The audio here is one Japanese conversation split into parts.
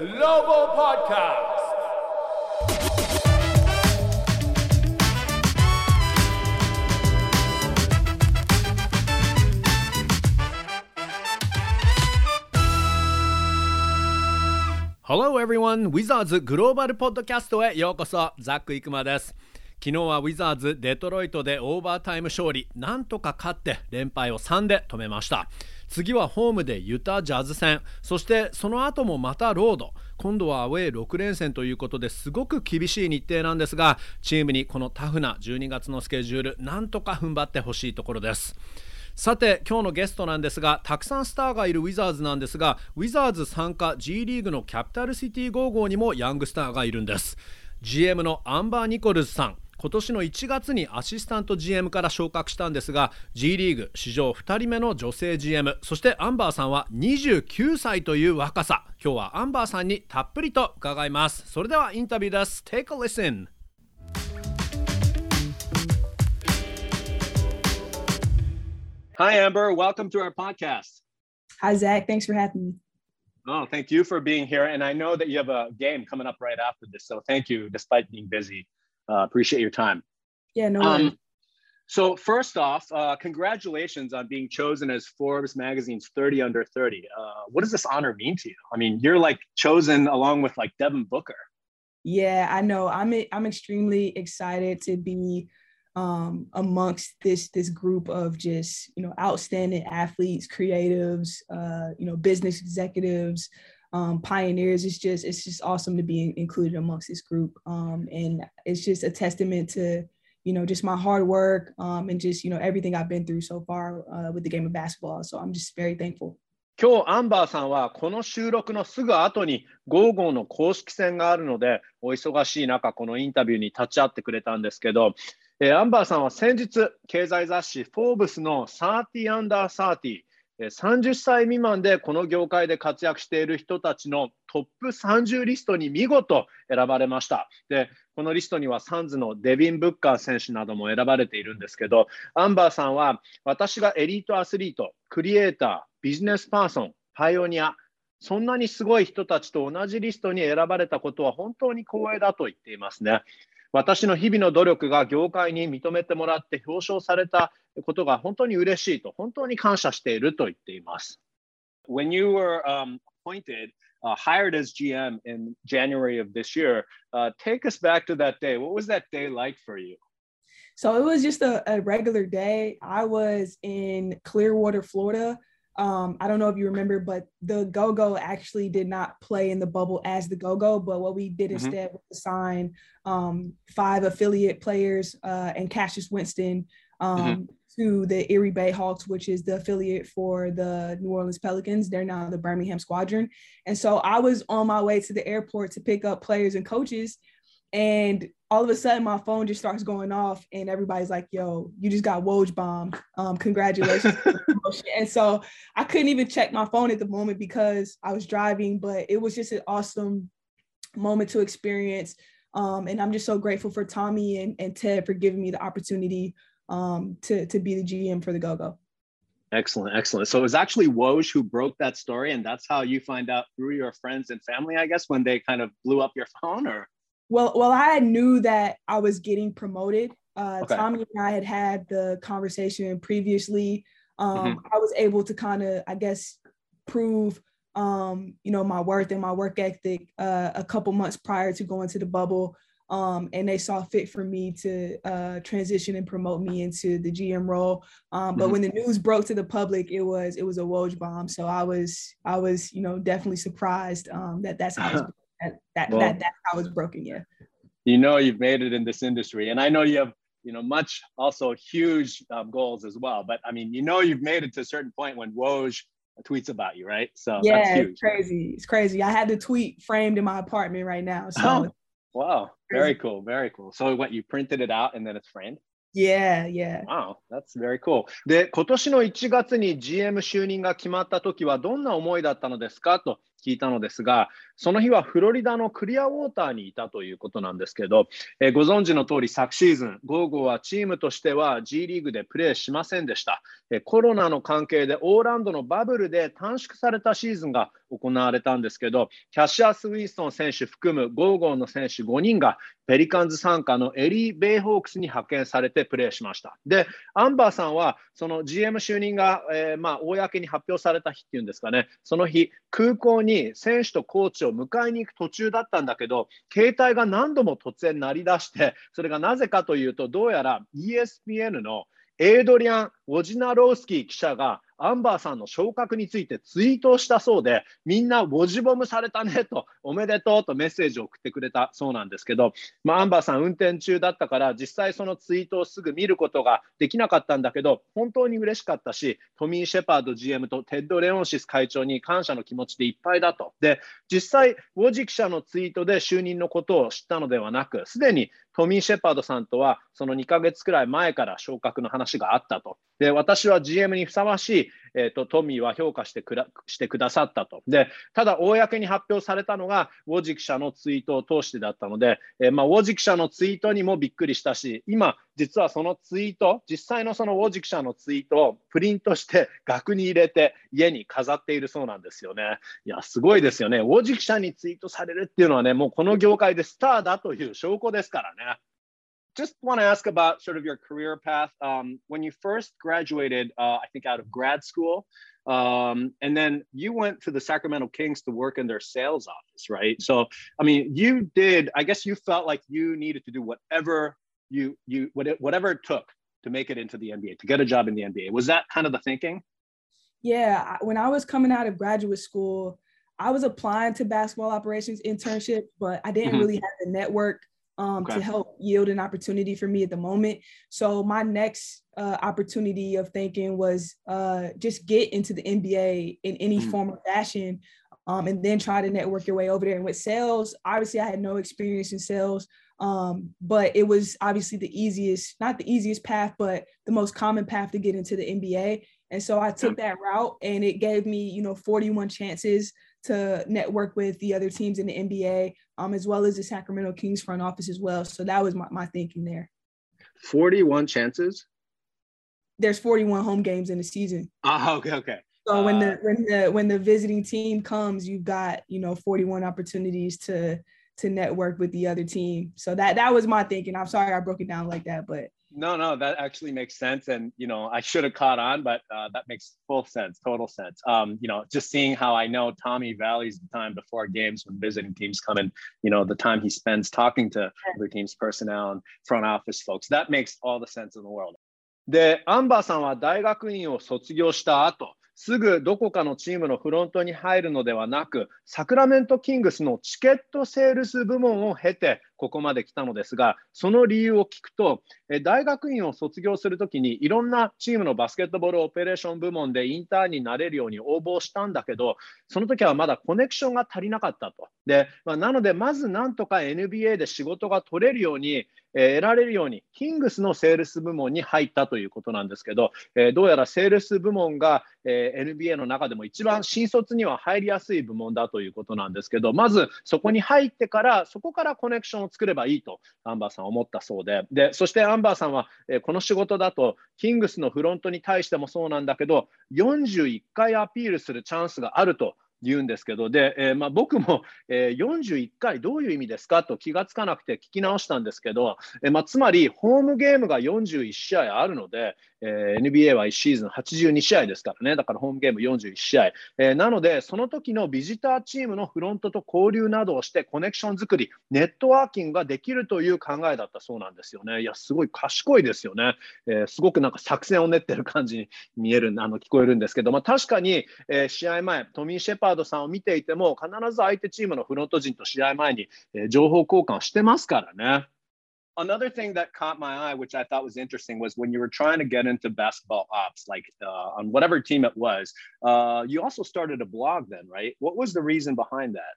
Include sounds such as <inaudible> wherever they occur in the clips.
Global Podcast. Hello everyone! ウィザーズグローバルポッドキャストへようこそザック・イクマです昨日はウィザーズデトロイトでオーバータイム勝利なんとか勝って連敗を3で止めました次はホームでユタジャズ戦。そしてその後もまたロード。今度はアウェー6連戦ということですごく厳しい日程なんですがチームにこのタフな12月のスケジュールなんとか踏ん張ってほしいところです。さて今日のゲストなんですがたくさんスターがいるウィザーズなんですがウィザーズ傘下 G リーグのキャピタルシティ・ゴーゴーにもヤングスターがいるんです。GM のアンバー・ニコルズさん。今年の1月にアシスタント GM から昇格したんですが G リーグ史上2人目の女性 GM そしてアンバーさんは29歳という若さ今日はアンバーさんにたっぷりと伺いますそれではインタビューです Take a listen Hi, Amber. Welcome to our podcast. Hi, Zach. Thanks for having me. Oh, thank you for being here. And I know that you have a game coming up right after this. So thank you, despite being busy. Uh, appreciate your time. Yeah, no Um, so, first off, uh, congratulations on being chosen as Forbes Magazine's 30 under 30. Uh, what does this honor mean to you? I mean, you're like chosen along with like Devin Booker. Yeah, I know. I'm I'm extremely excited to be um, amongst this this group of just you know outstanding athletes, creatives, uh, you know, business executives, um, pioneers. It's just it's just awesome to be included amongst this group, um, and it's just a testament to you know just my hard work um, and just you know everything I've been through so far uh, with the game of basketball. So I'm just very thankful. 今日アンバーさんはこの収録のすぐ後にゴーゴーの公式戦があるのでお忙しい中このインタビューに立ち会ってくれたんですけど、えーアンバーさんは先日経済雑誌フォーブスの30アンダー30 30歳未満でこの業界で活躍している人たちのトップ30リストに見事選ばれました。で、このリストにはサンズのデビン・ブッカー選手なども選ばれているんですけど、アンバーさんは私がエリートアスリート、クリエイター、ビジネスパーソン、パイオニア、そんなにすごい人たちと同じリストに選ばれたことは本当に光栄だと言っていますね。私の日々の努力が業界に認めてもらって表彰されたことが本当に嬉しいと、本当に感謝していると言っています。When you were、um, appointed, uh, hired as GM in January of this year, uh, take us back to that day. What was that day like for you? So it was just a, a regular day. I was in Clearwater, Florida. Um, I don't know if you remember, but the Go Go actually did not play in the bubble as the Go Go. But what we did Mhm. instead was assign um, five affiliate players uh, and Cassius Winston um, to the Erie Bay Hawks, which is the affiliate for the New Orleans Pelicans. They're now the Birmingham Squadron. And so I was on my way to the airport to pick up players and coaches. And all of a sudden, my phone just starts going off, and everybody's like, "Yo, you just got Woj bomb! Um, congratulations!" on the promotion." and so I couldn't even check my phone at the moment because I was driving. But it was just an awesome moment to experience, um, and I'm just so grateful for Tommy and, and Ted for giving me the opportunity um, to to be the GM for the Go Go. Excellent, excellent. So it was actually Woj who broke that story, and that's how you find out through your friends and family, I guess, when they kind of blew up your phone, or Well, well, I knew that I was getting promoted. Uh, Okay. Tommy and I had had the conversation previously. Um, I was able to kind of, I guess, prove, um, you know, my worth and my work ethic uh, a couple months prior to going to the bubble. Um, and they saw fit for me to uh, transition and promote me into the GM role. Um, but Mhm. when the news broke to the public, it was it was a Woj bomb. So I was I was you know definitely surprised um, that that's how <laughs> it was, that that, Well- that that's how it's broken. Yeah. you know you've made it in this industry and i know you have you know much also huge um, goals as well but i mean you know you've made it to a certain point when woj tweets about you right so that's yeah, huge it's crazy. It's crazy. I had the tweet framed in my apartment right now. So Oh. wow very Crazy. cool very cool so what you printed it out and then it's framed yeah, yeah. Wow, that's very cool. で、今年の1月に GM 就任が決まった時はどんな思いだったのですかと 聞いたのですが、その日はフロリダのクリアウォーターにいたということなんですけど、えー、ご存知の通り昨シーズン、ゴーゴーはチームとしては G リーグでプレーしませんでした。えー、コロナの関係でオーランドのバブルで短縮されたシーズンが行われたんですけど、キャッシャー・スウィンストン選手含むゴーゴーの選手5人がペリカンズ傘下のエリー・ベイホークスに派遣されてプレーしました。で、アンバーさんはその GM 就任が、えー、まあ公に発表された日っていうんですかね、その日、空港に選手とコーチを迎えに行く途中だったんだけど、携帯が何度も突然鳴り出して、それがなぜかというと、どうやら ESPN のエイドリアン・ウォジナロースキー記者がアンバーさんの昇格についてツイートをしたそうで、みんな Woj bomb されたねと、おめでとうとメッセージを送ってくれたそうなんですけど、まあ、アンバーさん運転中だったから、実際そのツイートをすぐ見ることができなかったんだけど、本当に嬉しかったし、トミー・シェパード GM とテッド・レオンシス会長に感謝の気持ちでいっぱいだと。で、実際、ウォジ記者のツイートで就任のことを知ったのではなく、すでにトミー・シェパードさんとはその2ヶ月くらい前から昇格の話があったと。で、私は GM にふさわしい、えーと、トミーは評価してくしてくださったと。で、ただ、公に発表されたのが、ウォジ記者のツイートを通してだったので、えー、まあ、ウォジ記者のツイートにもびっくりしたし、今、実はそのツイート、実際のそのウォジ記者のツイートをプリントして額に入れて家に飾っているそうなんですよね。いや、すごいですよね。ウォジ記者にツイートされるっていうのはね、もうこの業界でスターだという証拠ですからね。Just want to ask about sort of your career path. Um, when you first graduated, uh, I think out of grad school, um, and then you went to the Sacramento Kings to work in their sales office, right? So, I mean, you did. I guess you felt like you needed to do whatever you you whatever it took to make it into the NBA, to get a job in the NBA. Was that kind of the thinking? Yeah, when I was coming out of graduate school, I was applying to basketball operations internships, but I didn't mm-hmm. really have the network um, okay. to help yield an opportunity for me at the moment. So my next uh, opportunity of thinking was uh, just get into the NBA in any mm. form or fashion, um, and then try to network your way over there. And with sales, obviously I had no experience in sales, um, but it was obviously the easiest, not the easiest path, but the most common path to get into the NBA. And so I took that route, and it gave me, you know, 41 chances to network with the other teams in the NBA, um, as well as the Sacramento Kings front office as well. So that was my, my thinking there. 41 chances? There's 41 home games in the season. Ah, okay, okay. So uh, when the when the when the visiting team comes, you've got you know 41 opportunities to to network with the other team. So that that was my thinking. I'm sorry I broke it down like that, but no, no, that actually makes sense. And, you know, I should have caught on, but uh, that makes full sense, total sense. Um, you know, just seeing how I know Tommy Valley's the time before games when visiting teams come in, you know, the time he spends talking to other teams' personnel and front office folks, that makes all the sense in the world. で、アンバーさんは大学院を卒業した後、 すぐどこかのチームのフロントに入るのではなく、サクラメントキングスのチケットセールス部門を経て、ここまで来たのですが、その理由を聞くと、大学院を卒業するときにいろんなチームのバスケットボールオペレーション部門でインターンになれるように応募したんだけど、その時はまだコネクションが足りなかったと。でまあ、なので、まずなんとか NBA で仕事が取れるように、えー、得られるように、キングスのセールス部門に入ったということなんですけど、えー、どうやらセールス部門が、えー、NBA の中でも一番新卒には入りやすい部門だということなんですけど、まずそこに入ってから、そこからコネクションを作ればいいとアンバーさん思ったそうで。でそしてアンバーさんは、えー、この仕事だとキングスのフロントに対してもそうなんだけど41回アピールするチャンスがあると言うんですけど、で、えー、まあ、僕も、えー、41回どういう意味ですかと気がつかなくて聞き直したんですけど、えー、まあ、つまりホームゲームが41試合あるので、えー、NBA は1シーズン82試合ですからね、だからホームゲーム41試合、えー、なので、その時のビジターチームのフロントと交流などをしてコネクション作り、ネットワーキングができるという考えだったそうなんですよね。いや、すごい賢いですよね。えー、すごくなんか作戦を練ってる感じに見える、あの聞こえるんですけど、まあ、確かに、え、試合前、トミー・シェパードさんを見ていても、必ず相手チームのフロント陣と試合前に、え、情報交換をしてますからね。Another thing that caught my eye, which I thought was interesting, was when you were trying to get into basketball ops, like uh, on whatever team it was. Uh, you also started a blog then, right? What was the reason behind that?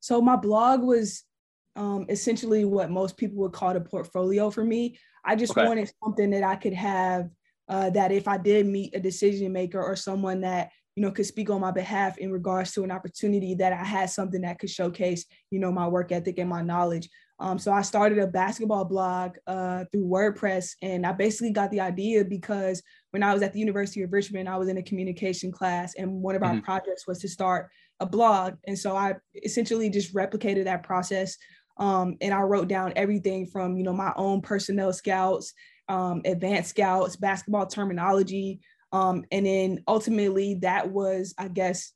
So my blog was um, essentially what most people would call a portfolio for me. I just okay. wanted something that I could have uh, that if I did meet a decision maker or someone that you know, could speak on my behalf in regards to an opportunity that I had something that could showcase, you know, my work ethic and my knowledge. Um, so I started a basketball blog uh, through WordPress, and I basically got the idea because when I was at the University of Richmond, I was in a communication class, and one of our mm-hmm. projects was to start a blog. And so I essentially just replicated that process, um, and I wrote down everything from you know my own personnel scouts, um, advanced scouts, basketball terminology, um, and then ultimately that was, I guess,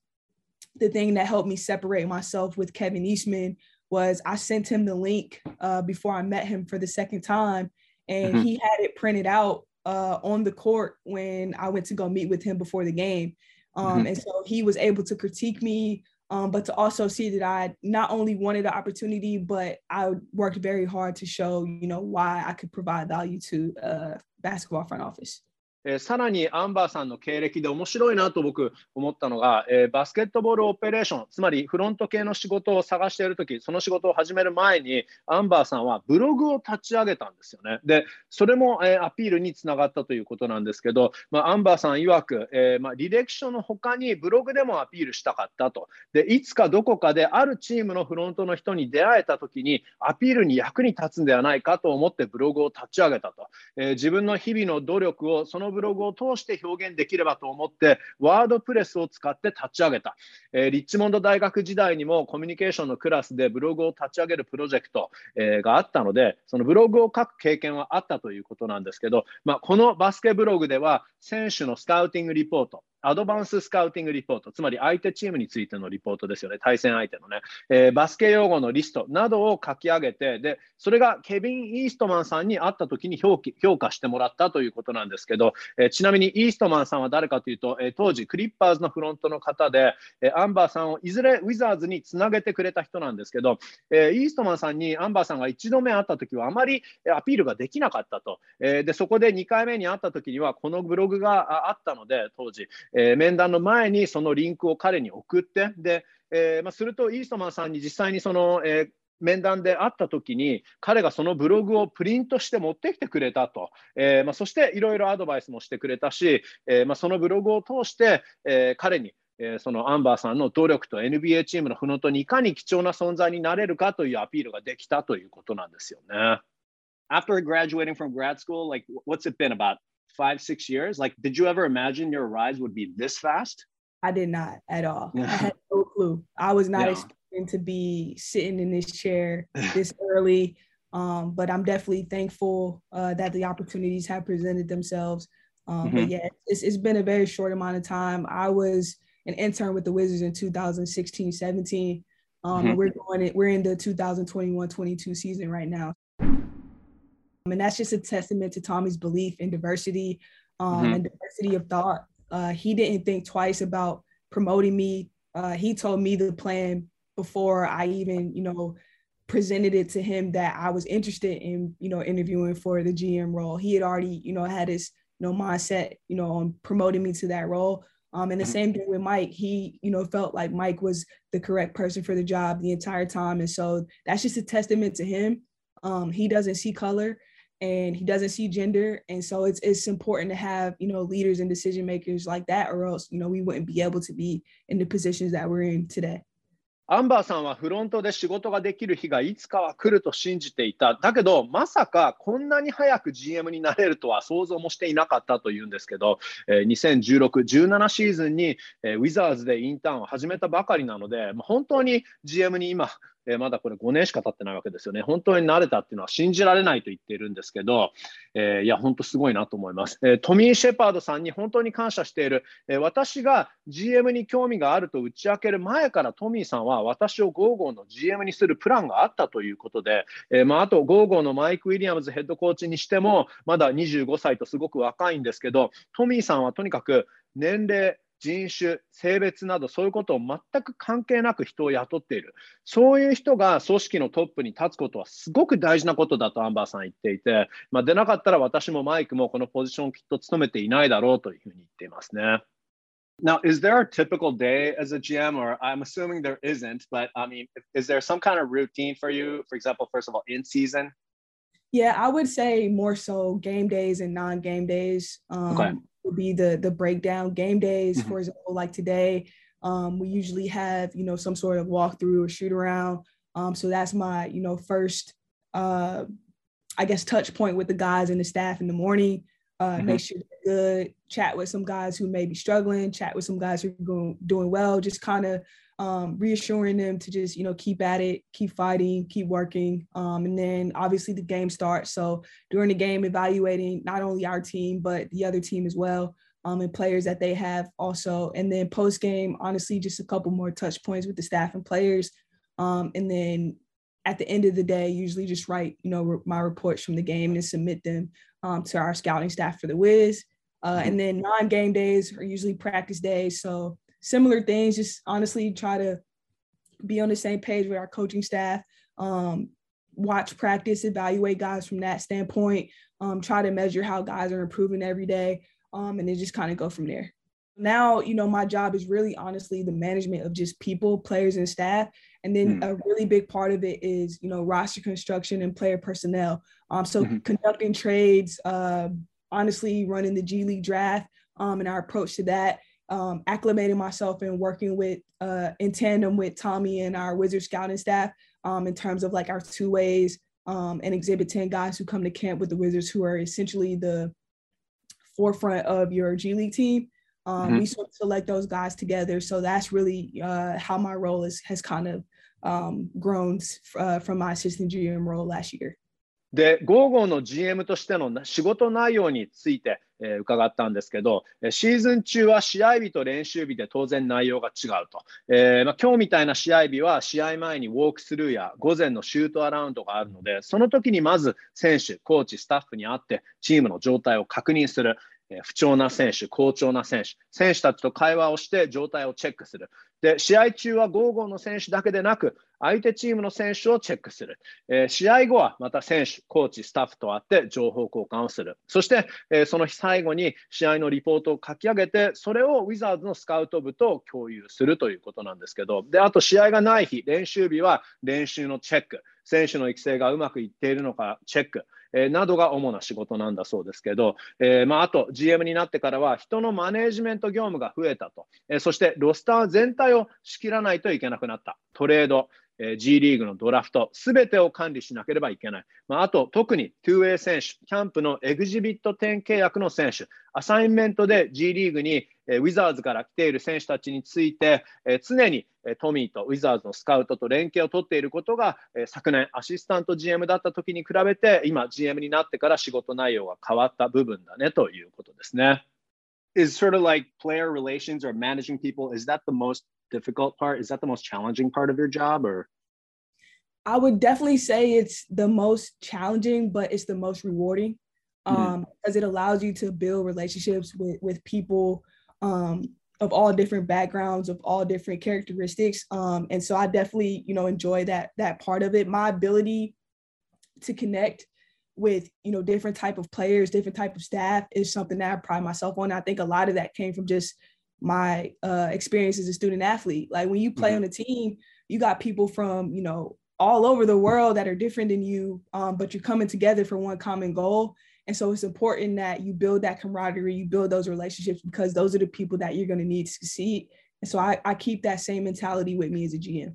the thing that helped me separate myself with Kevin Eastman was I sent him the link uh, before I met him for the second time, and mm-hmm. he had it printed out uh, on the court when I went to go meet with him before the game. Um, mm-hmm. And so he was able to critique me, um, but to also see that I not only wanted the opportunity, but I worked very hard to show, you know, why I could provide value to uh, basketball front office. えー、さらにアンバーさんの経歴で面白いなと僕思ったのが、えー、バスケットボールオペレーションつまりフロント系の仕事を探している時その仕事を始める前にアンバーさんはブログを立ち上げたんですよね。でそれも、えー、アピールにつながったということなんですけど、まあ、アンバーさん曰く、えまあ、履歴書の他にブログでもアピールしたかったと。でいつかどこかであるチームのフロントの人に出会えた時にアピールに役に立つんではないかと思ってブログを立ち上げたと、え自分の日々の努力をそのブログを通して表現できればと思ってワードプレスを使って立ち上げた、えー、リッチモンド大学時代にもコミュニケーションのクラスでブログを立ち上げるプロジェクト、えー、があったのでそのブログを書く経験はあったということなんですけど、まあ、このバスケブログでは選手のスカウティングリポートアドバンススカウティングリポート、つまり相手チームについてのリポートですよね、対戦相手のね、えー、バスケ用語のリスト。などを書き上げて、でそれがケビン・イーストマンさんに会ったときに評価してもらったということなんですけど、えー、ちなみにイーストマンさんは誰かというと、えー、当時、クリッパーズのフロントの方で、えアンバーさんをいずれウィザーズにつなげてくれた人なんですけど、えイーストマンさんにアンバーさんが1度目会ったときはあまりアピールができなかったと、えでそこで2回目に会ったときには、このブログがあったので、当時、え面談の前前にそのリンクを彼に送って、で、えー、まあ、するとイーストマンさんに実際にその、えー面談で会った時に彼がそのブログをプリントして持ってきてくれたと、えーまあ、そしていろいろアドバイスもしてくれたし、えーまあ、そのブログを通して、えー、彼に、えー、そのアンバーさんの努力と NBA チームのフロントにいかに貴重な存在になれるかというアピールができたということなんですよね。After graduating from grad school, like what's it been about five, six years? Like, did you ever imagine your rise would be this fast? I did not at all. I <laughs> had no clue. I was not yeah. expecting to be sitting in this chair <laughs> this early. Um, but I'm definitely thankful uh, that the opportunities have presented themselves. Um, mm-hmm. But yeah, it's, it's been a very short amount of time. I was an intern with the Wizards in 2016, 17. Um, mm-hmm. we're going in, we're in the 2021 22 season right now. And that's just a testament to Tommy's belief in diversity um, mm-hmm. and diversity of thought. Uh, he didn't think twice about promoting me. Uh, he told me the plan before I even, you know, presented it to him that I was interested in, you know, interviewing for the GM role. He had already, you know, had his, you know, mindset, you know, on promoting me to that role. Um, and the mm-hmm. same thing with Mike. He, you know, felt like Mike was the correct person for the job the entire time. And so that's just a testament to him. Um, he doesn't see color and he doesn't see gender and so it's it's important to have you know leaders and decision makers like that or else you know we wouldn't be able to be in the positions that we're in today アンバーさんはフロントで仕事ができる日がいつかは来ると信じていた。だけど、まさかこんなに早く GM になれるとは想像もしていなかったというんですけど、2016、17シーズンに、ウィザーズでインターンを始めたばかりなので、本当に GM に今、え、まだこれ5年しか経ってないわけですよね。本当になれたっていうのは信じられないと言っているんですけど、えー、いや、本当すごいなと思います。えー、トミー・シェパードさんに本当に感謝している、え私が GM に興味があると打ち明ける前からトミーさんは私をゴーゴーの GM にするプランがあったということで、えまあ、あとゴーゴーのマイク・ウィリアムズヘッドコーチにしても、まだ25歳とすごく若いんですけど、トミーさんはとにかく年齢、人種、性別などそういうことを全く関係なく人を雇っている。そういう人が組織のトップに立つことはすごく大事なことだとアンバーさん言っていて、まあ、出なかったら私もマイクもこのポジションをきっと務めていないだろうというふうに言っていますね。Now, is there a typical day as a GM, or I'm assuming there isn't, but I mean, is there some kind of routine for you? For example, first of all, in season? Yeah, I would say more so game days and non-game days. Um, okay. Would be the the breakdown. Game days, mm-hmm. for example, like today, um, we usually have you know some sort of walkthrough or shoot around. Um, so that's my you know first, uh, I guess, touch point with the guys and the staff in the morning. Uh, mm-hmm. Make sure they're good. Chat with some guys who may be struggling. Chat with some guys who are going, doing well. Just kind of um, reassuring them to just you know keep at it, keep fighting, keep working, um, and then obviously the game starts. So during the game, evaluating not only our team but the other team as well, um, and players that they have also. And then post game, honestly, just a couple more touch points with the staff and players, um, and then at the end of the day, usually just write you know my reports from the game and submit them um, to our scouting staff for the Wiz. Uh, and then non-game days are usually practice days. So similar things, just honestly try to be on the same page with our coaching staff, um, watch practice, evaluate guys from that standpoint, um, try to measure how guys are improving every day, um, and then just kind of go from there. Now, you know, my job is really honestly the management of just people, players, and staff. And then mm. a really big part of it is, you know, roster construction and player personnel. Um, so mm-hmm. conducting trades, uh, honestly, running the G League draft um, and our approach to that, um, acclimating myself and working with uh, in tandem with Tommy and our Wizard scouting staff um, in terms of like our two ways um, and exhibit 10 guys who come to camp with the Wizards who are essentially the forefront of your G League team. Um, mm-hmm. We sort of select those guys together. So that's really uh, how my role is, has kind of um, grown uh, from my assistant GM role last year. で、ゴーゴーの GM としての仕事内容について、 えー、伺ったんですけど、シーズン中は試合日と練習日で当然内容が違うと。えーまあ、今日みたいな試合日は試合前にウォークスルーや午前のシュートアラウンドがあるので、その時にまず選手、コーチ、スタッフに会ってチームの状態を確認する。不調な選手、好調な選手、選手たちと会話をして状態をチェックする。で、試合中はゴーゴーの選手だけでなく、相手チームの選手をチェックする。えー、試合後はまた選手、コーチ、スタッフと会って情報交換をする。そして、えー、その日最後に試合のリポートを書き上げて、それをウィザーズのスカウト部と共有するということなんですけど、で、あと試合がない日、練習日は練習のチェック。選手の育成がうまくいっているのかチェック。え、などが主な仕事なんだそうですけど、えーまあ、あと GM になってからは人のマネージメント業務が増えたと、え、そしてロスター全体を仕切らないといけなくなった。トレード、え G リーグのドラフト、すべてを管理しなければいけない。まあ、あと、特に 2way 選手、キャンプのエグジビット10契約の選手、アサインメントで G リーグに、えウィザーズから来ている選手たちについて、え常にトミーとウィザーズのスカウトと連携を取っていることが、え昨年アシスタント GM だった時に比べて、今 GM になってから仕事内容が変わった部分だねということですね。Is sort of like player relations or managing people, is that the most difficult part? Is that the most challenging part of your job or? I would definitely say it's the most challenging, but it's the most rewarding mm-hmm. um, mm-hmm. because it allows you to build relationships with with people um, of all different backgrounds, of all different characteristics. Um, and so I definitely, you know, enjoy that that part of it. My ability to connect with you know different type of players, different type of staff is something that I pride myself on. I think a lot of that came from just my uh, experience as a student athlete. Like when you play mm-hmm. on a team, you got people from you know all over the world that are different than you, um, but you're coming together for one common goal. And so it's important that you build that camaraderie, you build those relationships because those are the people that you're going to need to succeed. And so I, I keep that same mentality with me as a GM.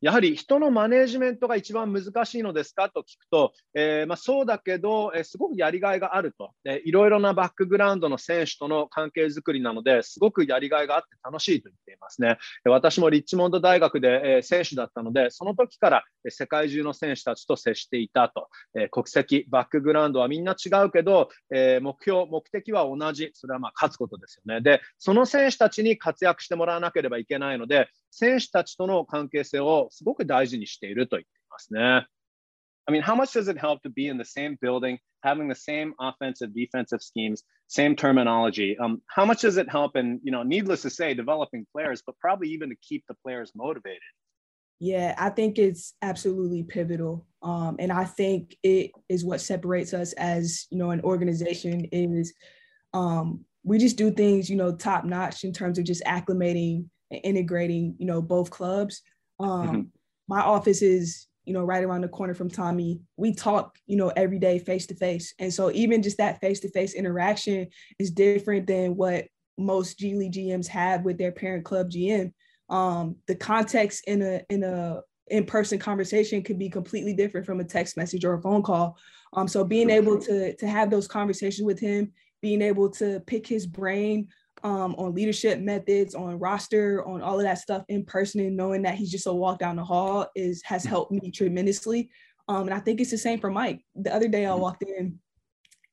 やはり人のマネージメントが一番難しいのですか？と聞くと、えー、まあ、そうだけど、えー、すごくやりがいがあると、えいろいろなバックグラウンドの選手との関係づくりなのですごくやりがいがあって楽しいと言っていますね。私もリッチモンド大学で、えー、選手だったので、その時から世界中の選手たちと接していたと、え国籍、バックグラウンドはみんな違うけど、え目標、目的は同じ、それはまあ勝つことですよね。で、その選手たちに活躍してもらわなければいけないので、選手たちとの関係性ををすごく大事にしていると言っていますね。I mean, how much does it help to be in the same building, having the same offensive, defensive schemes, same terminology? Um, how much does it help in, you know, needless to say, developing players, but probably even to keep the players motivated? Yeah, I think it's absolutely pivotal. Um, and I think it is what separates us as, you know, an organization is um, we just do things, you know, top notch in terms of just acclimating and integrating, you know, both clubs. um, mm-hmm. <laughs> My office is you know, right around the corner from Tommy. We talk, you know, every day face to face. And so even just that face to face interaction is different than what most G League GMs have with their parent club GM. Um, the context in a in a in-person conversation could be completely different from a text message or a phone call. Um, so being able to to have those conversations with him, being able to pick his brain um, on leadership methods, on roster, on all of that stuff in person, and knowing that he's just a walk down the hall is has mm-hmm. helped me tremendously. Um, and I think it's the same for Mike. The other day I mm-hmm. walked in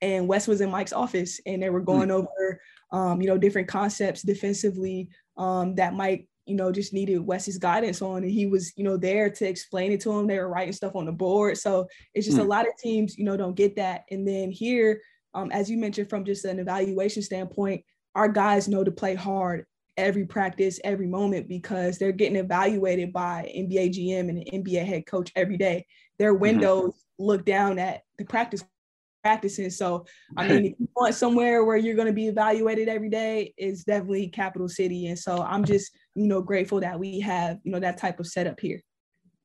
and Wes was in Mike's office and they were going mm. over, um, you know, different concepts defensively um, that Mike you know, just needed Wes's guidance on. And he was, you know, there to explain it to him. They were writing stuff on the board. So it's just mm. a lot of teams, you know, don't get that. And then here, um, as you mentioned, from just an evaluation standpoint, our guys know to play hard every practice, every moment because they're getting evaluated by NBA GM and an NBA head coach every day. Their mm-hmm. windows mm-hmm. look down at the practice practicing. So, I mean, if you want somewhere where you're going to be evaluated every day, it's definitely Capital City. And so I'm just, you know, grateful that we have, you know, that type of setup here.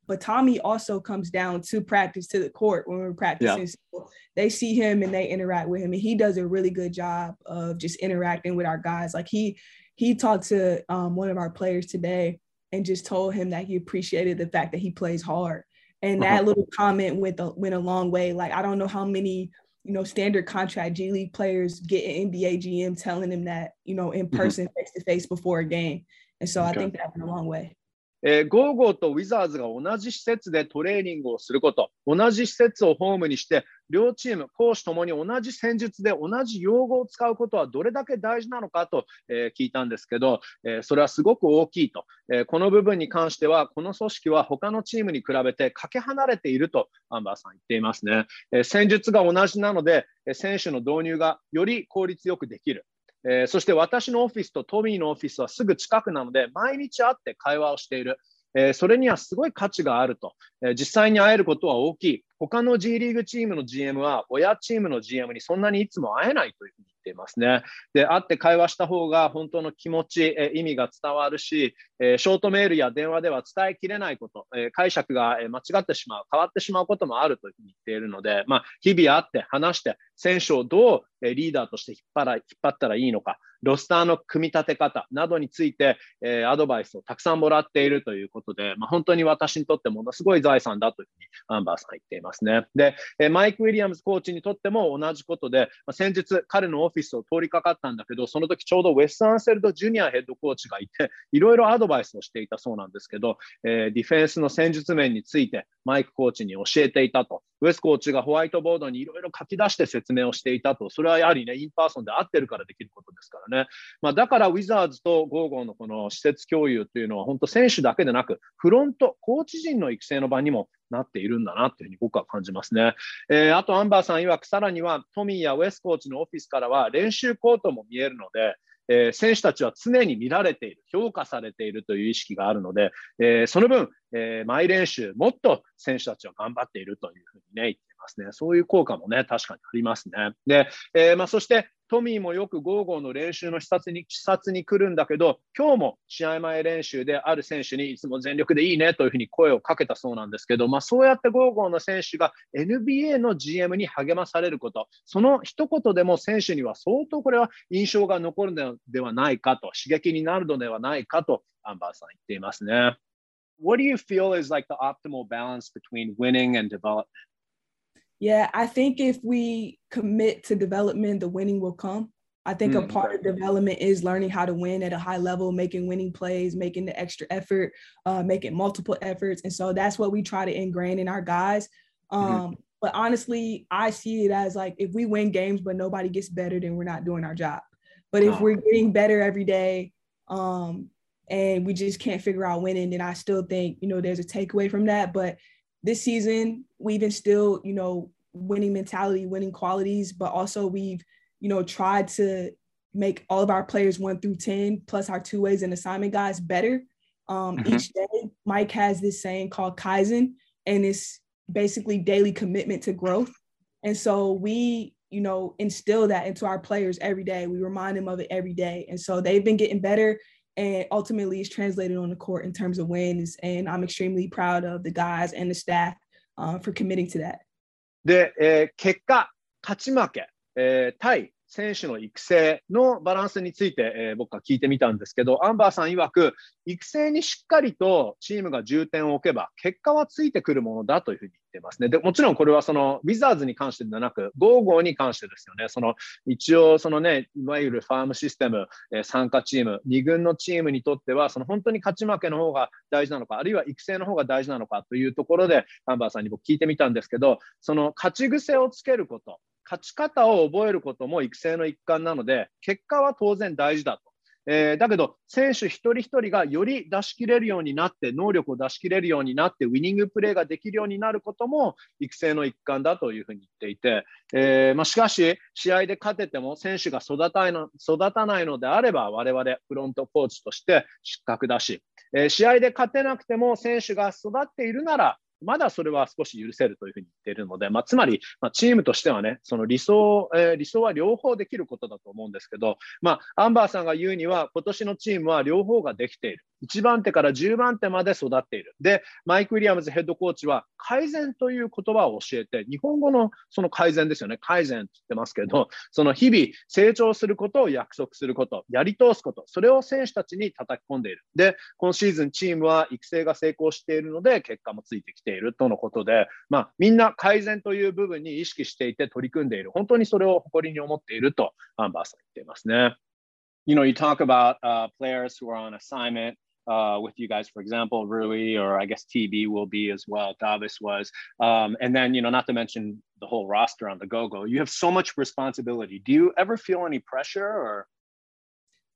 But Tommy also comes down to practice to the court when we're practicing. Yeah. So they see him and they interact with him, and he does a really good job of just interacting with our guys. Like he he talked to um, one of our players today and just told him that he appreciated the fact that he plays hard. And that uh-huh. little comment went a, went a long way. Like I don't know how many you know, standard contract G League players get an NBA GM telling them that, you know, in mm-hmm. person, face to face before a game. And so okay. I think that went a long way. えー、ゴーゴーとウィザーズが同じ施設でトレーニングをすること、同じ施設をホームにして、両チーム、攻守ともに同じ戦術で同じ用語を使うことはどれだけ大事なのかと、えー、聞いたんですけど、えー、それはすごく大きいと、え、この部分に関しては、この組織は他のチームに比べてかけ離れていると、アンバーさん言っていますね。え戦術が同じなので、選手の導入がより効率よくできる。えー、そして私のオフィスとトミーのオフィスはすぐ近くなので、毎日会って会話をしている。えー、それにはすごい価値があると、えー、実際に会えることは大きい。他の G リーグチームの GM は親チームの GM にそんなにいつも会えないというふうに言っていますね。で、会って会話した方が本当の気持ち、え意味が伝わるし、えショートメールや電話では伝えきれないこと、え解釈が間違ってしまう、変わってしまうこともあるというふうに言っているので、まあ、日々会って話して、選手をどうリーダーとして引っ張ら引っ張ったらいいのか、ロスターの組み立て方などについて、えー、アドバイスをたくさんもらっているということで、まあ、本当に私にとってものすごい財産だというふうにアンバーさん言っていますね。で、マイク・ウィリアムズコーチにとっても同じことで、先日彼のオフィスを通りかかったんだけど、その時ちょうどウェス・アンセルド・ジュニアヘッドコーチがいて、いろいろアドバイスをしていたそうなんですけど、え、ディフェンスの戦術面についてマイクコーチに教えていたと。ウェスコーチがホワイトボードにいろいろ書き出して説明をしていたと。それはやはりね、 in person で会ってるからできることですからね。まあ、だからウィザーズとゴーゴーのこの施設共有というのは本当選手だけでなく、フロント、コーチ陣の育成の場にもなっているんだなというふうに僕は感じますね。えー、あと、アンバーさん曰く、さらにはトミーやウェスコーチのオフィスからは練習コートも見えるので、えー、選手たちは常に見られている、評価されているという意識があるので、えー、その分、えー、毎練習、もっと選手たちは頑張っているというふうにね、言ってますね。そういう効果もね、確かにありますね。で、えまあ、そして、トミーもよくゴーゴーの練習の視察に視察に来るんだけど、今日も試合前練習である選手にいつも全力でいいねというふうに声をかけたそうなんですけど、まあ、そうやってゴーゴーの選手が NBA の GM に励まされること、その一言でも選手には相当これは印象が残るのではないかと、刺激になるのではないかと、アンバーさん言っていますね。What do you feel is like the optimal balance between winning and development? Yeah, I think if we commit to development, the winning will come. I think mm, a part of development is learning how to win at a high level, making winning plays, making the extra effort, uh, making multiple efforts. And so that's what we try to ingrain in our guys. Mm-hmm. Um, mm-hmm. But honestly, I see it as like if we win games, but nobody gets better, then we're not doing our job. But if oh. we're getting better every day, um, and we just can't figure out winning, then I still think, you know, there's a takeaway from that. But this season we've instilled, you know, winning mentality, winning qualities, but also we've, you know, tried to make all of our players one through 10 plus our two ways and assignment guys better. Um, mm-hmm. Each day, Mike has this saying called Kaizen, and it's basically daily commitment to growth. And so we, you know, instill that into our players every day. We remind them of it every day. And so they've been getting better and ultimately it's translated on the court in terms of wins. And I'm extremely proud of the guys and the staff uh, for committing to that. で、えー、結果、勝ち負け、えー、対 選手の育成のバランスについて、えー、僕は聞いてみたんですけど、アンバーさん曰く、育成にしっかりとチームが重点を置けば、結果はついてくるものだというふうに言ってますね。でもちろんこれはそのウィザーズに関してではなく、ゴーゴーに関してですよね。その一応、そのね、いわゆるファームシステム、えー、参加チーム、2軍のチームにとっては、その本当に勝ち負けの方が大事なのか、あるいは育成の方が大事なのかというところで、アンバーさんに僕聞いてみたんですけど、その勝ち癖をつけること、勝ち方を覚えることも育成の一環なので、結果は当然大事だと。えー、だけど、選手一人一人がより出し切れるようになって、能力を出し切れるようになって、ウィニングプレーができるようになることも育成の一環だというふうに言っていて、えー、まあ、しかし、試合で勝てても選手が育たの育たないのであれば、我々フロントコーチとして失格だし、えー、試合で勝てなくても選手が育っているなら、まだそれは少し許せるというふうに言っているので、まあ、つまり、まあ、チームとしてはね、その理想、えー、理想は両方できることだと思うんですけど、まあ、アンバーさんが言うには、今年のチームは両方ができている。1番手から10番手まで育っている。で、マイク・ウィリアムズヘッドコーチは、改善という言葉を教えて、日本語のその改善ですよね。改善って言ってますけど、その日々成長することを約束すること、やり通すこと、それを選手たちに叩き込んでいる。で、今シーズンチームは育成が成功しているので、結果もついてきているとのことで、まあ、みんな改善という部分に意識していて取り組んでいる。本当にそれを誇りに思っていると、アンバーさん言っていますね。You know, you talk about uh, players who are on assignment uh, with you guys, for example, Rui or I guess TB will be as well. Davis was, um, and then you know, not to mention the whole roster on the go-go. You have so much responsibility. Do you ever feel any pressure or?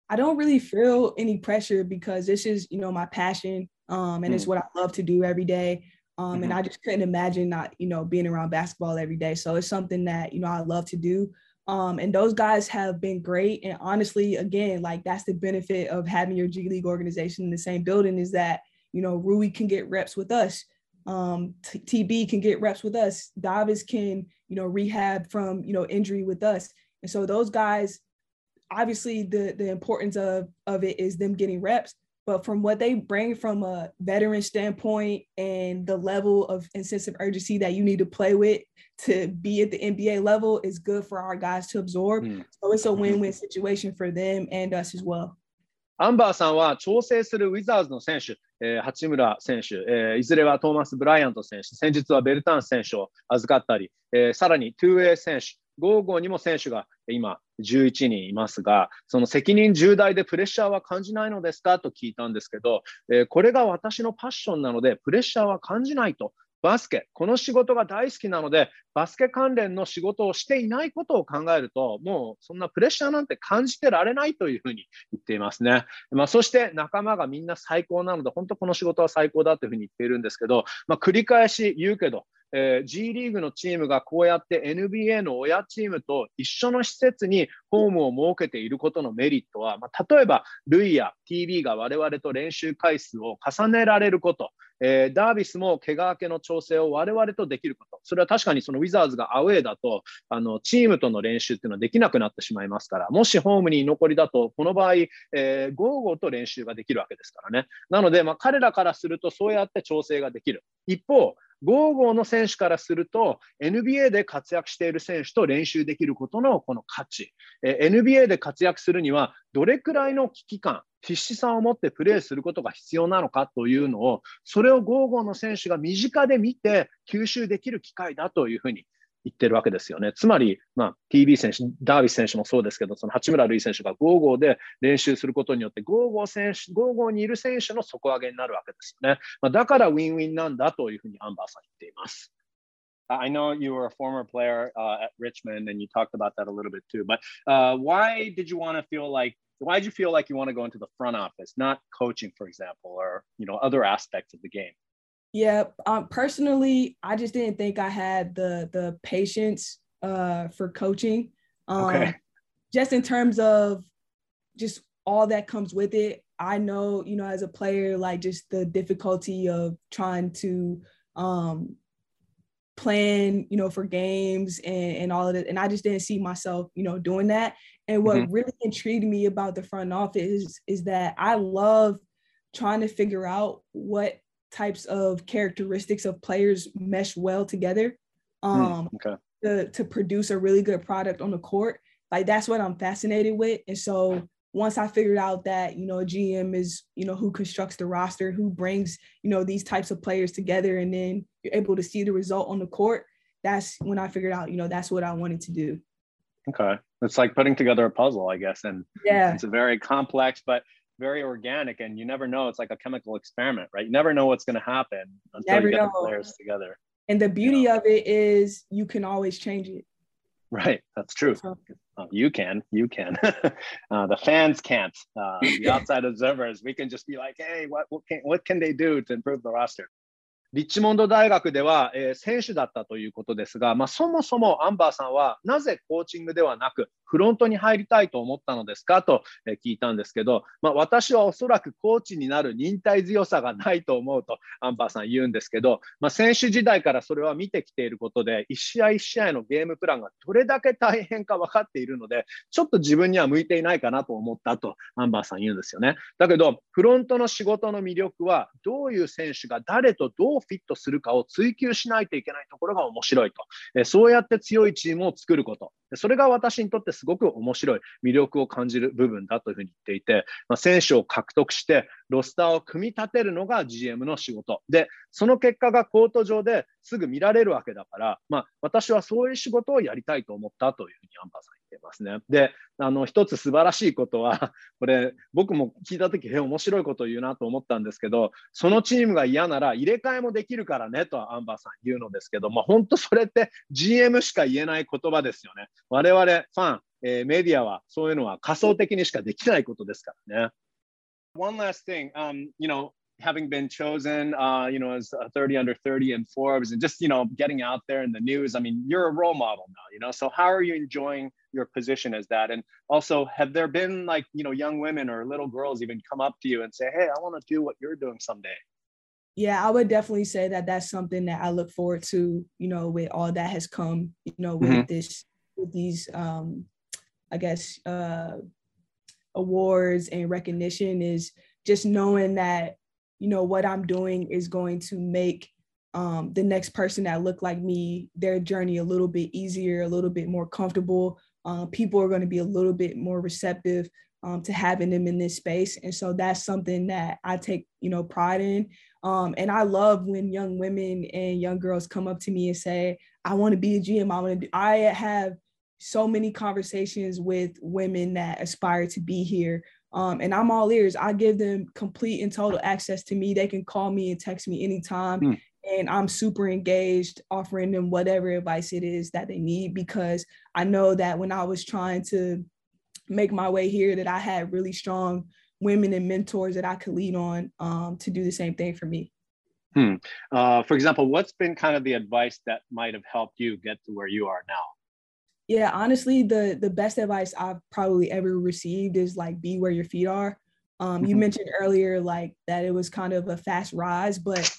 I don't really feel any pressure because this is you know my passion, um, and mm. it's what I love to do every day. Um, mm-hmm. And I just couldn't imagine not, you know, being around basketball every day. So it's something that, you know, I love to do. Um, and those guys have been great. And honestly, again, like that's the benefit of having your G League organization in the same building is that, you know, Rui can get reps with us. Um, T- TB can get reps with us. Davis can, you know, rehab from, you know, injury with us. And so those guys, obviously the the importance of of it is them getting reps, but from what they bring from a veteran standpoint and the level of sense of urgency that you need to play with to be at the NBA level is good for our guys to absorb. Mm. So it's a win-win situation for them and us as well. アンバーさんは調整するウィザーズの選手、えー、八村選手、えー、いずれはトーマス・ブライアント選手、先日はベルタン選手を預かったり、えー、さらに 2A 選手、55にも選手が今 11人いますが、その責任重大でプレッシャーは感じないのですか？と聞いたんですけど、えー、これが私のパッションなので、プレッシャーは感じないと。バスケ、この仕事が大好きなので、バスケ関連の仕事をしていないことを考えると、もうそんなプレッシャーなんて感じてられないというふうに言っていますね。まあ、そして仲間がみんな最高なので、本当この仕事は最高だというふうに言っているんですけど、まあ、繰り返し言うけど、えー、G リーグのチームがこうやって NBA の親チームと一緒の施設にホームを設けていることのメリットは、まあ、例えばルイや TV が我々と練習回数を重ねられること、えー、ダービスも怪我明けの調整を我々とできること、それは確かにそのウィザーズがアウェーだとあのチームとの練習っていうのはできなくなってしまいますから、もしホームに残りだと、この場合、えー、ゴーゴーと練習ができるわけですからね。なので、まあ、彼らからするとそうやって調整ができる。一方、ゴーゴーの選手からすると NBA で活躍している選手と練習できることのこの価値、え NBA で活躍するにはどれくらいの危機感必死さを持ってプレーすることが必要なのかというのをそれをゴーゴーの選手が身近で見て吸収できる機会だというふうに言ってるわけですよね。つまり、まあ、TB 選手、ダービス選手もそうですけど、その八村塁選手が55で練習することによって、55選手、55にいる選手の底上げになるわけですよね。まあ、だからウィンウィンなんだというふうにアンバーさん言っています。I know you were a former player uh, at Richmond and you talked about that a little bit too, but uh, why did you want to feel like why did you feel like you want to go into the front office, not coaching, for example, or you know other aspects of the game? Yeah, um, personally, I just didn't think I had the the patience uh, for coaching. Um, okay. Just in terms of just all that comes with it. I know, you know, as a player, like just the difficulty of trying to um, plan, you know, for games and, and all of it. And I just didn't see myself, you know, doing that. And what mm-hmm. really intrigued me about the front office is, is that I love trying to figure out what types of characteristics of players mesh well together hmm, um, okay. to, to produce a really good product on the court. Like that's what I'm fascinated with. And so once I figured out that, you know, a GM is, you know, who constructs the roster, who brings, you know, these types of players together, and then you're able to see the result on the court, that's when I figured out, you know, that's what I wanted to do. Okay. It's like putting together a puzzle, I guess. And yeah, it's a very complex, but very organic and you never know. It's like a chemical experiment, right? You never know what's going to happen until never you get know. the players together. And the beauty you know? of it is you can always change it. Right, that's true. Uh, you can, you can. <laughs> uh, the fans can't. Uh, the <laughs> outside observers, we can just be like, hey, what, what can what can they do to improve the roster? リッチモンド大学では、えー、選手だったということですが、まあ、そもそもアンバーさんはなぜコーチングではなくフロントに入りたいと思ったのですか？とえ聞いたんですけど、まあ、私はおそらくコーチになる忍耐強さがないと思うとアンバーさん言うんですけど、まあ、選手時代からそれは見てきていることで、1試合1試合のゲームプランがどれだけ大変か分かっているので、ちょっと自分には向いていないかなと思ったとアンバーさん言うんですよね。だけど、フロントの仕事の魅力は、どういう選手が誰とどうフィットするかを追求しないといけないところが面白いと。えそうやって強いチームを作ること。それが私にとってすごく面白い魅力を感じる部分だというふうに言っていて、まあ、選手を獲得してロスターを組み立てるのが GM の仕事でその結果がコート上ですぐ見られるわけだから、まあ、私はそういう仕事をやりたいと思ったというふうにアンバーさん言ってますね。で、あの一つ素晴らしいことは、<laughs> これ僕も聞いた時、へ面白いことを言うなと思ったんですけど、そのチームが嫌なら入れ替えもできるからねとアンバーさん言うのですけど、まあ、本当それって GM しか言えない言葉ですよね。我々ファン、えー、メディアはそういうのは仮想的にしかできないことですからね。One last thing, um, you know, having been chosen, uh, you know, as a 30 under 30 in Forbes and just, you know, getting out there in the news. I mean, you're a role model now, you know, so how are you enjoying your position as that? And also, have there been like, you know, young women or little girls even come up to you and say, hey, I want to do what you're doing someday? Yeah, I would definitely say that that's something that I look forward to, you know, with all that has come, you know, with mm-hmm. this, with these, um, I guess, uh, awards and recognition is just knowing that you know what i'm doing is going to make um, the next person that look like me their journey a little bit easier a little bit more comfortable. Uh, people are going to be a little bit more receptive um, to having them in this space. And so that's something that i take you know pride in. Um, and i love when young women and young girls come up to me and say i want to be a gm i want to i have so many conversations with women that aspire to be here um, and I'm all ears. I give them complete and total access to me. They can call me and text me anytime. Mm. And I'm super engaged, offering them whatever advice it is that they need because I know that when I was trying to make my way here, that I had really strong women and mentors that I could lean on um, to do the same thing for me. Hmm. Uh, for example, what's been kind of the advice that might have helped you get to where you are now? Yeah, honestly, the the best advice I've probably ever received is like be where your feet are. Um, mm-hmm. You mentioned earlier like that it was kind of a fast rise, but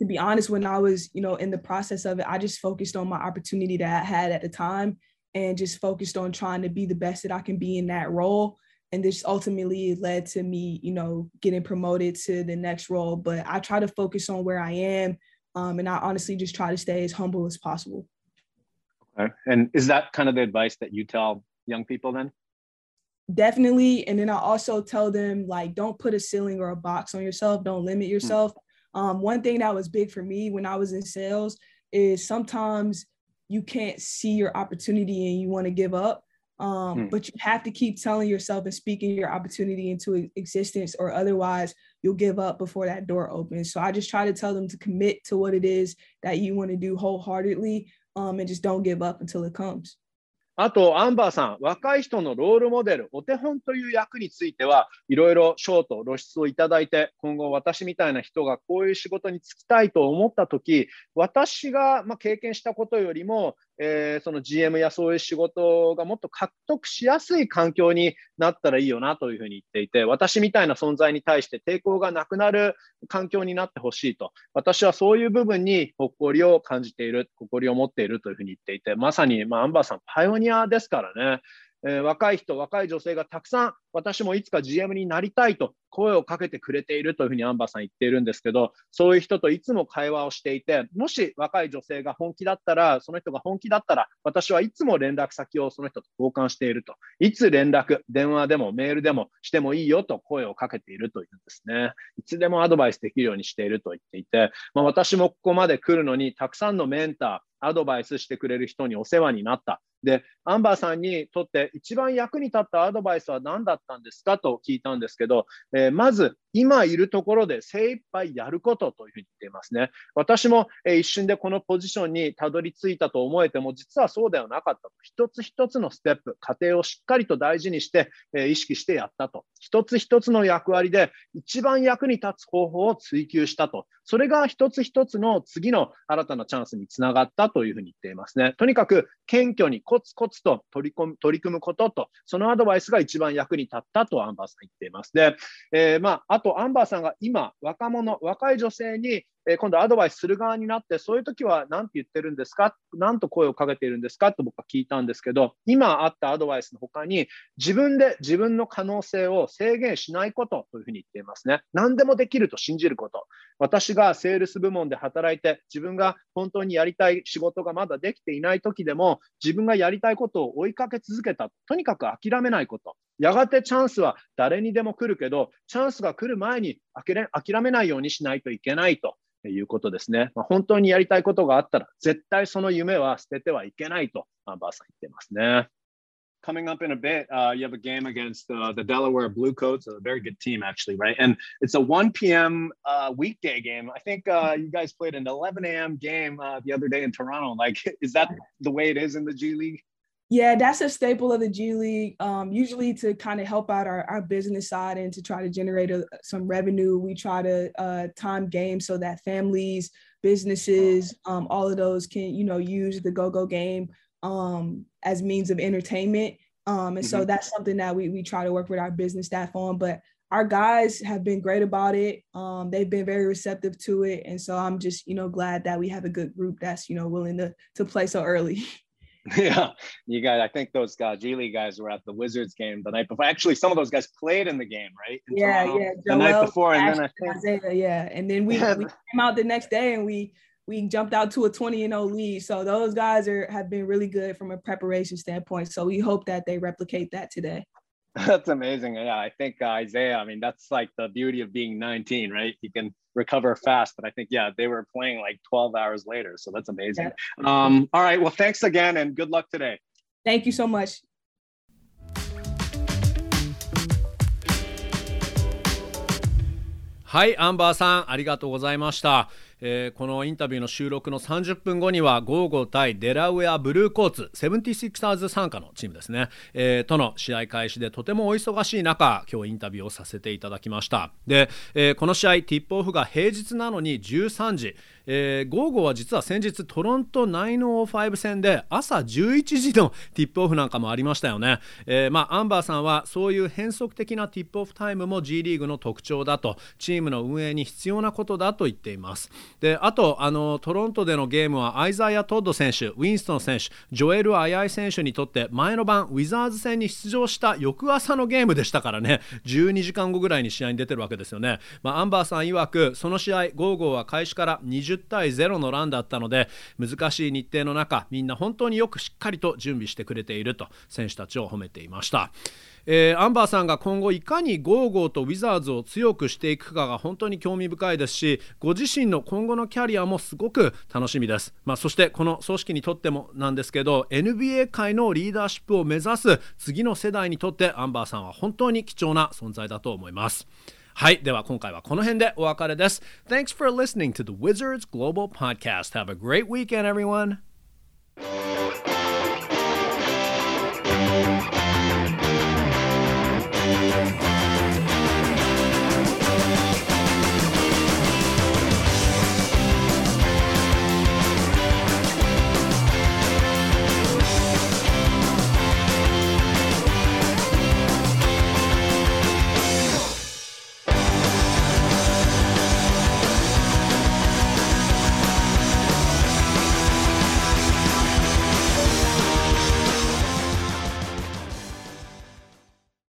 to be honest, when I was you know in the process of it, I just focused on my opportunity that I had at the time and just focused on trying to be the best that I can be in that role. And this ultimately led to me, you know, getting promoted to the next role. But I try to focus on where I am, um, and I honestly just try to stay as humble as possible. Okay. And is that kind of the advice that you tell young people then? Definitely. And then I also tell them like don't put a ceiling or a box on yourself. Don't limit hmm. yourself. Mm-hmm. Um, one thing that was big for me when I was in sales is sometimes you can't see your opportunity and you want to give up. Um, mm. But you have to keep telling yourself and speaking your opportunity into existence, or otherwise you'll give up before that door opens. So I just try to tell them to commit to what it is that you want to do wholeheartedly, um, and just don't give up until it comes. あと、アンバーさん、若い人のロールモデル、お手本という役については、いろいろ賞と露出をいただいて、今後私みたいな人がこういう仕事に就きたいと思ったとき、私がま経験したことよりも、えー、その GM やそういう仕事がもっと獲得しやすい環境になったらいいよなというふうに言っていて、私みたいな存在に対して抵抗がなくなる環境になってほしいと、私はそういう部分に誇りを感じている、誇りを持っているというふうに言っていて、まさに、まあ、アンバーさん、パイオニアですからね。えー、若い人、若い女性がたくさん、私もいつか GM になりたいと声をかけてくれているというふうにアンバーさん言っているんですけど、そういう人といつも会話をしていて、もし若い女性が本気だったら、その人が本気だったら、私はいつも連絡先をその人と交換していると。いつ連絡、電話でもメールでもしてもいいよと声をかけているというんですね。いつでもアドバイスできるようにしていると言っていて、まあ、私もここまで来るのに、たくさんのメンター、アドバイスしてくれる人にお世話になった。で、アンバーさんにとって一番役に立ったアドバイスは何だったんですかと聞いたんですけど、えー、まず今いるところで精一杯やることというふうに言っていますね。私も、一瞬でこのポジションにたどり着いたと思えても、実はそうではなかったと。一つ一つのステップ、過程をしっかりと大事にして、えー、意識してやったと。一つ一つの役割で一番役に立つ方法を追求したと。それが一つ一つの次の新たなチャンスにつながったというふうに言っていますね。とにかく謙虚にコツコツと取り込む取り組むことと、そのアドバイスが一番役に立ったとアンバーさん言っています。で、えー、まあ、あとアンバーさんが今、若者、若い女性にえ今度アドバイスする側になって、そういう時は何て言ってるんですか？何と声をかけているんですか？と僕は聞いたんですけど、今あったアドバイスの他に、自分で自分の可能性を制限しないことというふうに言っていますね。何でもできると信じること。私がセールス部門で働いて、自分が本当にやりたい仕事がまだできていない時でも、自分がやりたいことを追いかけ続けた。とにかく諦めないこと。やがてチャンスは誰にでも来るけど、チャンスが来る前に諦めないようにしないといけないと。いうことですね。まあ、本当にやりたいことがあったら、絶対その夢は捨ててはいけないと、アンバーさん言ってますね。Coming up in a bit, uh, you have a game against uh, the Delaware Bluecoats, a very good team, actually, right? And it's a 1 p.m. Uh, weekday game. I think uh, you guys played an 11 a.m. game uh, the other day in Toronto. Like, is that the way it is in the G League? Yeah, that's a staple of the G League. Um, usually to kind of help out our, our business side and to try to generate a, some revenue, we try to uh, time games so that families, businesses, um, all of those can, you know, use the go-go game um, as means of entertainment. Um, and mm-hmm. so that's something that we, we try to work with our business staff on. But our guys have been great about it. Um, they've been very receptive to it. And so I'm just, you know, glad that we have a good group that's, you know, willing to, to play so early. <laughs> <laughs> Yeah, you guys. I think those uh, G League guys were at the Wizards game the night before. Actually, some of those guys played in the game, right? In yeah, Toronto, yeah. the night before, and then I think, Isaiah, yeah, and then we, yeah. we <laughs> came out the next day and we we jumped out to a 20 and 0 lead. So those guys are have been really good from a preparation standpoint. So we hope that they replicate that today. <laughs> That's amazing. Yeah, I think uh, Isaiah. I mean, that's like the beauty of being 19, right? You can recover fast. But I think yeah, they were playing like 12 hours later, so that's amazing. Yeah. Um, all right. Well, thanks again, and good luck today. Thank you so much. はい、アンバーさん、ありがとうございました。 えー、このインタビューの収録の30分後にはゴーゴー対デラウェアブルーコーツ 76ers 参加のチームですね、えー、との試合開始でとてもお忙しい中今日インタビューをさせていただきました。で、えー、この試合ティップオフが平日なのに13時。えー、ゴーゴーは実は先日トロント905戦で朝11時のティップオフなんかもありましたよね、えー、まあ、アンバーさんはそういう変則的なティップオフタイムも G リーグの特徴だとチームの運営に必要なことだと言っています。であとあのトロントでのゲームはアイザイア・トッド選手ウィンストン選手ジョエル・アヤイ選手にとって前の晩ウィザーズ戦に出場した翌朝のゲームでしたからね。12時間後ぐらいに試合に出てるわけですよね、まあ、アンバーさん曰くその試合ゴーゴーは開始から20対0のランだったので難しい日程の中みんな本当によくしっかりと準備してくれていると選手たちを褒めていました。えー、アンバーさんが今後いかにゴーゴーとウィザーズを強くしていくかが本当に興味深いですしご自身の今後のキャリアもすごく楽しみです、まあ、そしてこの組織にとってもなんですけど NBA 界のリーダーシップを目指す次の世代にとってアンバーさんは本当に貴重な存在だと思います。はい。では今回はこの辺でお別れです。Thanks for listening to the Wizards Global Podcast. Have a great weekend, everyone.